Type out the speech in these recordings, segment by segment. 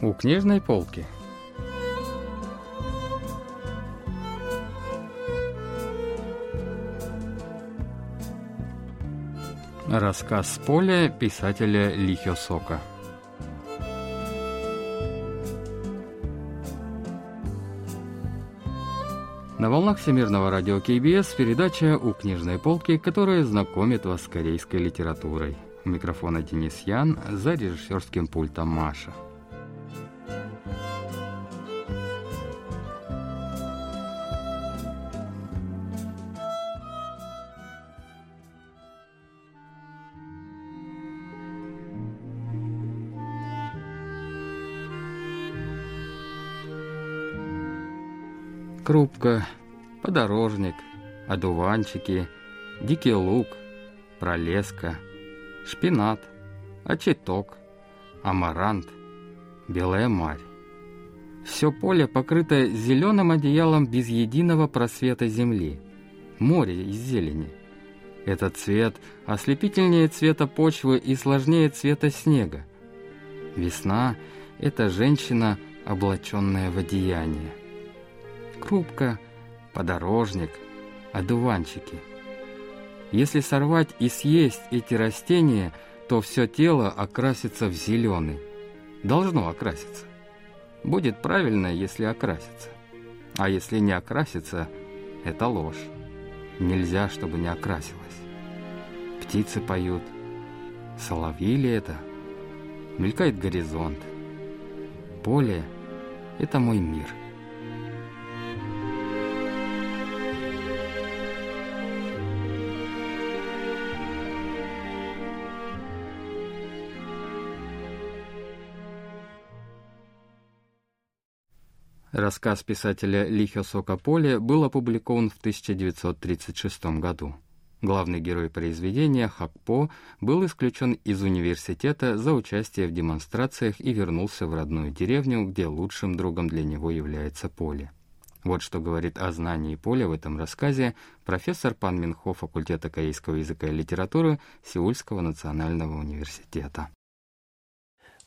У книжной полки. Рассказ с поля писателя Лихё. На волнах Всемирного радио КБС передача «У книжной полки», которая знакомит вас с корейской литературой. У микрофона Денис Ян, за режиссерским пультом Маша. Крупка, подорожник, одуванчики, дикий лук, пролеска, шпинат, очеток, амарант, белая марь. Все поле покрыто зеленым одеялом без единого просвета земли, море из зелени. Этот цвет ослепительнее цвета почвы и сложнее цвета снега. Весна — это женщина, облаченная в одеяние крупка, подорожник, одуванчики. Если сорвать и съесть эти растения, то все тело окрасится в зеленый. Должно окраситься. Будет правильно, если окрасится. А если не окрасится, это ложь. Нельзя, чтобы не окрасилось. Птицы поют. Соловьи ли это? Мелькает горизонт. Поле — это мой мир. Рассказ писателя Лихо Сокополе был опубликован в 1936 году. Главный герой произведения, Хакпо, был исключен из университета за участие в демонстрациях и вернулся в родную деревню, где лучшим другом для него является поле. Вот что говорит о знании поля в этом рассказе профессор Пан Минхо факультета корейского языка и литературы Сеульского национального университета.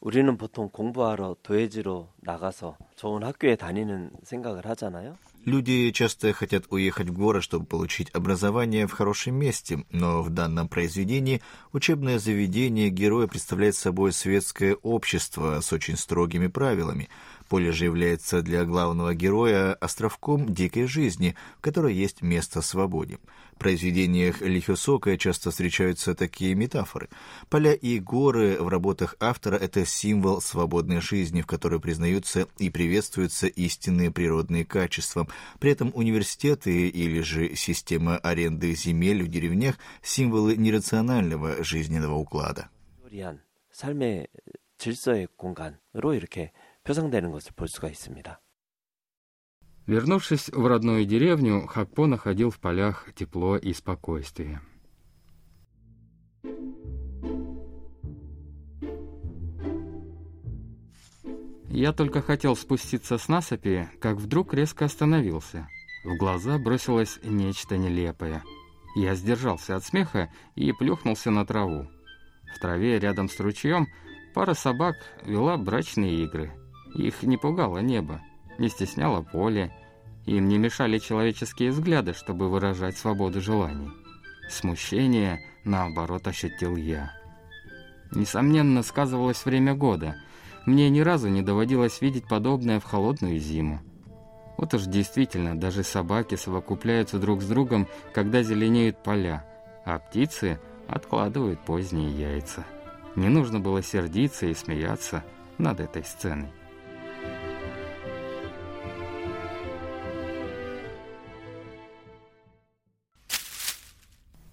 우리는 보통 공부하러 도해지로 나가서 좋은 학교에 다니는 생각을 하잖아요. Люди часто хотят уехать в город, чтобы получить образование в хорошем месте, но в данном произведении учебное заведение героя представляет собой светское общество с очень строгими правилами. Поле же является для главного героя островком дикой жизни, в которой есть место свободе. В произведениях Лихосока часто встречаются такие метафоры. Поля и горы в работах автора — это символ свободной жизни, в которой признаются и приветствуются истинные природные качества. При этом университеты или же система аренды земель в деревнях — символы нерационального жизненного уклада. 삶의 질서의 공간으로 이렇게 표상되는 것을 볼 수가 있습니다. Вернувшись в родную деревню, Хакпо находил в полях тепло и спокойствие. Я только хотел спуститься с насыпи, как вдруг резко остановился. В глаза бросилось нечто нелепое. Я сдержался от смеха и плюхнулся на траву. В траве рядом с ручьем пара собак вела брачные игры. их не пугало небо, не стесняло поле, им не мешали человеческие взгляды, чтобы выражать свободу желаний. Смущение, наоборот, ощутил я. Несомненно, сказывалось время года. Мне ни разу не доводилось видеть подобное в холодную зиму. Вот уж действительно, даже собаки совокупляются друг с другом, когда зеленеют поля, а птицы откладывают поздние яйца. Не нужно было сердиться и смеяться над этой сценой.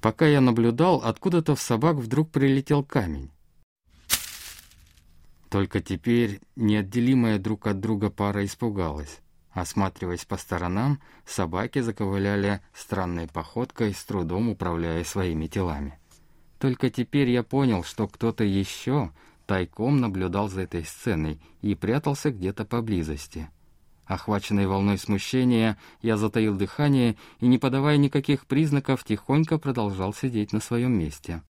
Пока я наблюдал, откуда-то в собак вдруг прилетел камень. Только теперь неотделимая друг от друга пара испугалась. Осматриваясь по сторонам, собаки заковыляли странной походкой, с трудом управляя своими телами. Только теперь я понял, что кто-то еще тайком наблюдал за этой сценой и прятался где-то поблизости. Охваченный волной смущения, я затаил дыхание и, не подавая никаких признаков, тихонько продолжал сидеть на своем месте.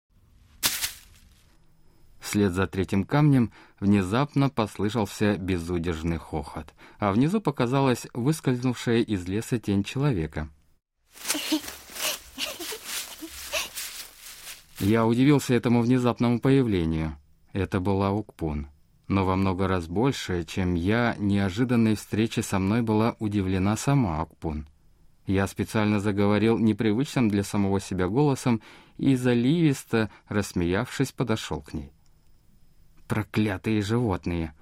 Вслед за третьим камнем внезапно послышался безудержный хохот, а внизу показалась выскользнувшая из леса тень человека. Я удивился этому внезапному появлению. Это была Укпун. Но во много раз больше, чем я, неожиданной встрече со мной была удивлена сама Укпун. Я специально заговорил непривычным для самого себя голосом и, заливисто рассмеявшись, подошел к ней. Проклятые животные!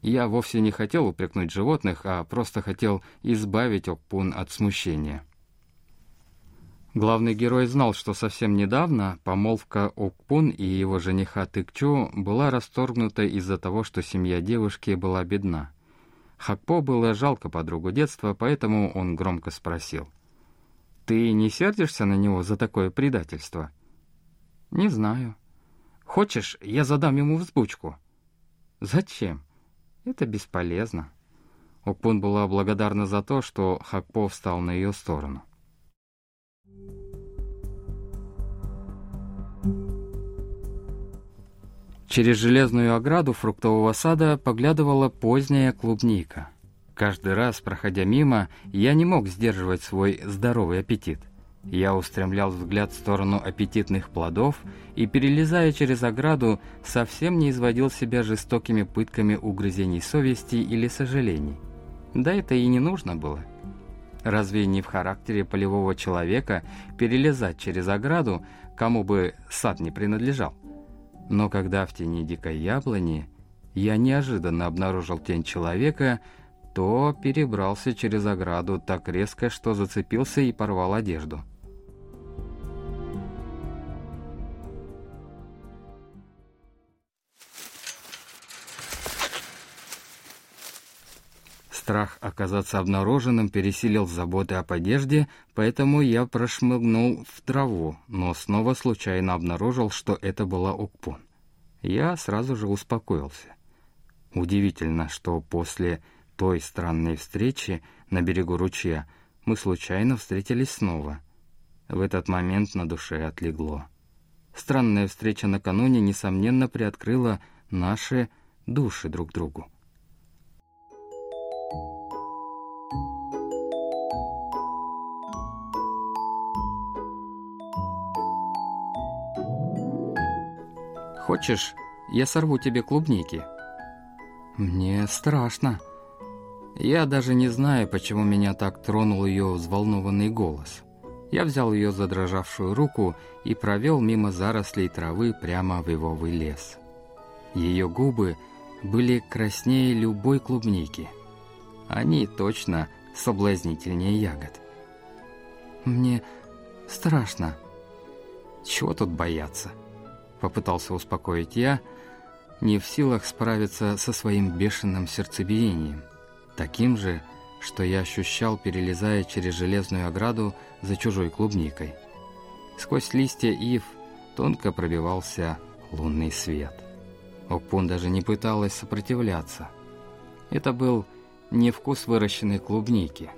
Я вовсе не хотел упрекнуть животных, а просто хотел избавить Окпун от смущения. Главный герой знал, что совсем недавно помолвка Окпун и его жениха Тыкчу была расторгнута из-за того, что семья девушки была бедна. Хакпо было жалко подругу детства, поэтому он громко спросил. «Ты не сердишься на него за такое предательство?» «Не знаю», Хочешь, я задам ему взбучку?» «Зачем? Это бесполезно». Окпун была благодарна за то, что Хакпо встал на ее сторону. Через железную ограду фруктового сада поглядывала поздняя клубника. Каждый раз, проходя мимо, я не мог сдерживать свой здоровый аппетит – я устремлял взгляд в сторону аппетитных плодов и, перелезая через ограду, совсем не изводил себя жестокими пытками угрызений совести или сожалений. Да это и не нужно было. Разве не в характере полевого человека перелезать через ограду, кому бы сад не принадлежал? Но когда в тени дикой яблони я неожиданно обнаружил тень человека, то перебрался через ограду так резко, что зацепился и порвал одежду. Страх оказаться обнаруженным пересилил заботы об одежде, поэтому я прошмыгнул в траву, но снова случайно обнаружил, что это была Укпун. Я сразу же успокоился. Удивительно, что после той странной встречи на берегу ручья мы случайно встретились снова. В этот момент на душе отлегло. Странная встреча накануне, несомненно, приоткрыла наши души друг другу. Хочешь, я сорву тебе клубники?» «Мне страшно». Я даже не знаю, почему меня так тронул ее взволнованный голос. Я взял ее задрожавшую руку и провел мимо зарослей травы прямо в ивовый лес. Ее губы были краснее любой клубники. Они точно соблазнительнее ягод. «Мне страшно. Чего тут бояться?» Попытался успокоить я, не в силах справиться со своим бешеным сердцебиением, таким же, что я ощущал, перелезая через железную ограду за чужой клубникой. Сквозь листья ив тонко пробивался лунный свет. Окпун даже не пыталась сопротивляться. Это был не вкус выращенной клубники.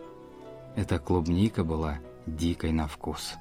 Эта клубника была дикой на вкус.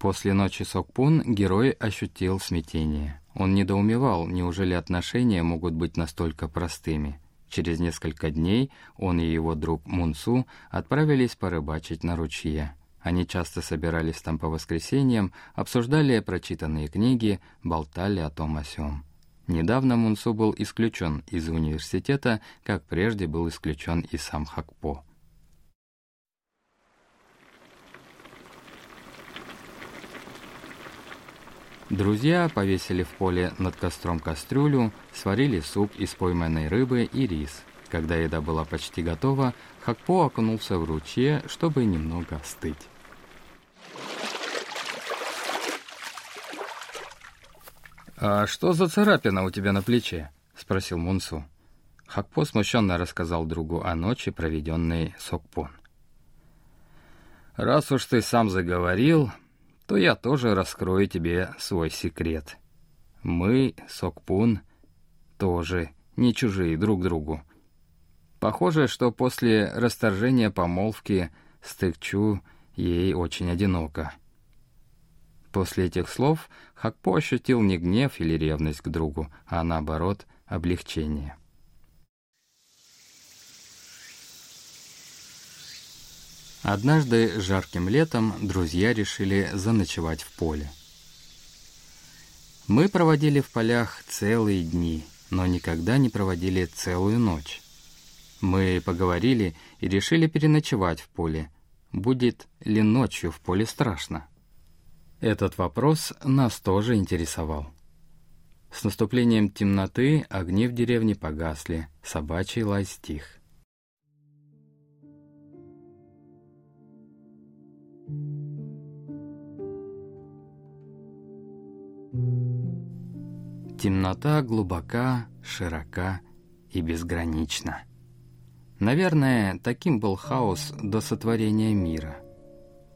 После ночи Сокпун герой ощутил смятение. Он недоумевал, неужели отношения могут быть настолько простыми. Через несколько дней он и его друг Мунсу отправились порыбачить на ручье. Они часто собирались там по воскресеньям, обсуждали прочитанные книги, болтали о том о сём. Недавно Мунсу был исключен из университета, как прежде был исключен и сам Хакпо. Друзья повесили в поле над костром кастрюлю, сварили суп из пойманной рыбы и рис. Когда еда была почти готова, Хакпо окунулся в ручье, чтобы немного остыть. «А что за царапина у тебя на плече?» — спросил Мунсу. Хакпо смущенно рассказал другу о ночи, проведенной с Окпон. «Раз уж ты сам заговорил, то я тоже раскрою тебе свой секрет. Мы, Сокпун, тоже не чужие друг другу. Похоже, что после расторжения помолвки Стыкчу ей очень одиноко. После этих слов Хакпо ощутил не гнев или ревность к другу, а наоборот, облегчение. Однажды жарким летом друзья решили заночевать в поле. Мы проводили в полях целые дни, но никогда не проводили целую ночь. Мы поговорили и решили переночевать в поле. Будет ли ночью в поле страшно? Этот вопрос нас тоже интересовал. С наступлением темноты огни в деревне погасли, собачий лай стих. Темнота глубока, широка и безгранична. Наверное, таким был хаос до сотворения мира.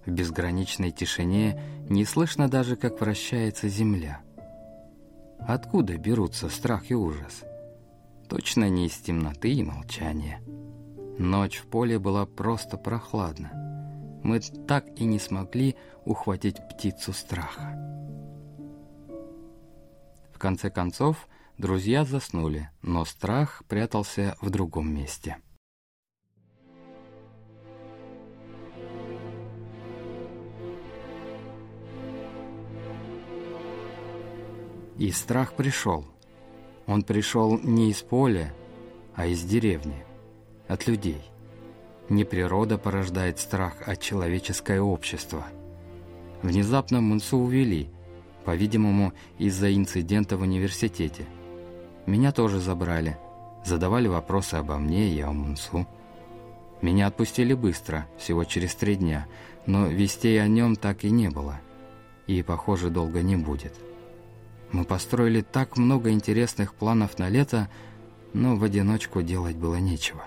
В безграничной тишине не слышно даже, как вращается земля. Откуда берутся страх и ужас? Точно не из темноты и молчания. Ночь в поле была просто прохладна. Мы так и не смогли ухватить птицу страха. В конце концов, друзья заснули, но страх прятался в другом месте. И страх пришел. Он пришел не из поля, а из деревни, от людей. Не природа порождает страх, а человеческое общество. Внезапно Мунсу увели, по-видимому, из-за инцидента в университете. Меня тоже забрали, задавали вопросы обо мне и о Мунсу. Меня отпустили быстро, всего через три дня, но вестей о нем так и не было. И, похоже, долго не будет. Мы построили так много интересных планов на лето, но в одиночку делать было нечего.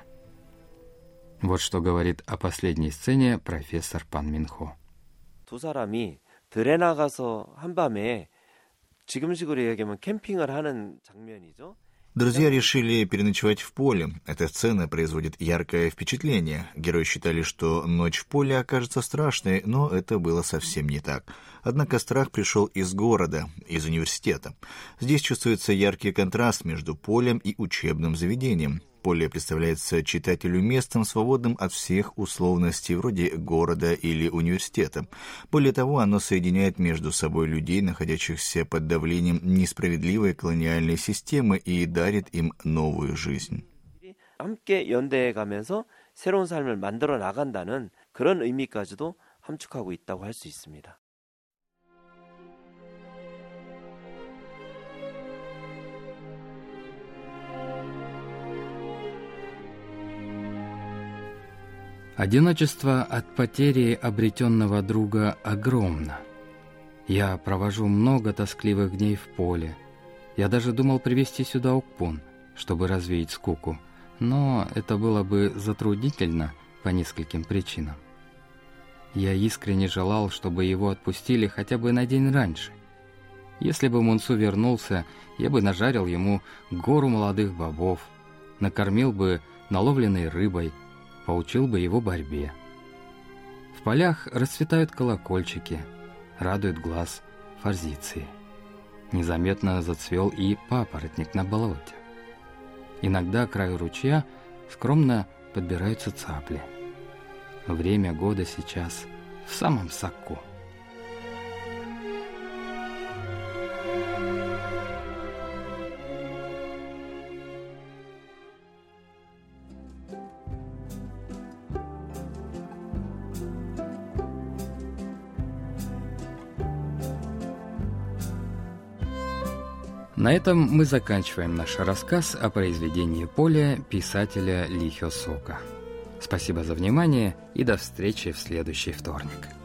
Вот что говорит о последней сцене профессор Пан Минхо. 두 사람이 들에 나가서 한밤에 지금식으로 얘기하면 캠핑을 하는 장면이죠. Друзья решили переночевать в поле. Эта сцена производит яркое впечатление. Герои считали, что ночь в поле окажется страшной, но это было совсем не так. Однако страх пришел из города, из университета. Здесь чувствуется яркий контраст между полем и учебным заведением. Поле представляется читателю местом, свободным от всех условностей вроде города или университета. Более того, оно соединяет между собой людей, находящихся под давлением несправедливой колониальной системы, и дарит им новую жизнь. 함께 연대해 가면서 새로운 삶을 만들어 나간다는 그런 의미까지도 함축하고 있다고 할 수 있습니다. Одиночество от потери обретенного друга огромно. Я провожу много тоскливых дней в поле. Я даже думал привести сюда Укпун, чтобы развеять скуку, но это было бы затруднительно по нескольким причинам. Я искренне желал, чтобы его отпустили хотя бы на день раньше. Если бы Мунсу вернулся, я бы нажарил ему гору молодых бобов, накормил бы наловленной рыбой, поучил бы его борьбе. В полях расцветают колокольчики, радует глаз форзиции. Незаметно зацвел и папоротник на болоте. Иногда к краю ручья скромно подбираются цапли. Время года сейчас в самом соку. На этом мы заканчиваем наш рассказ о произведении Поля писателя Ли Хё Сока. Спасибо за внимание и до встречи в следующий вторник.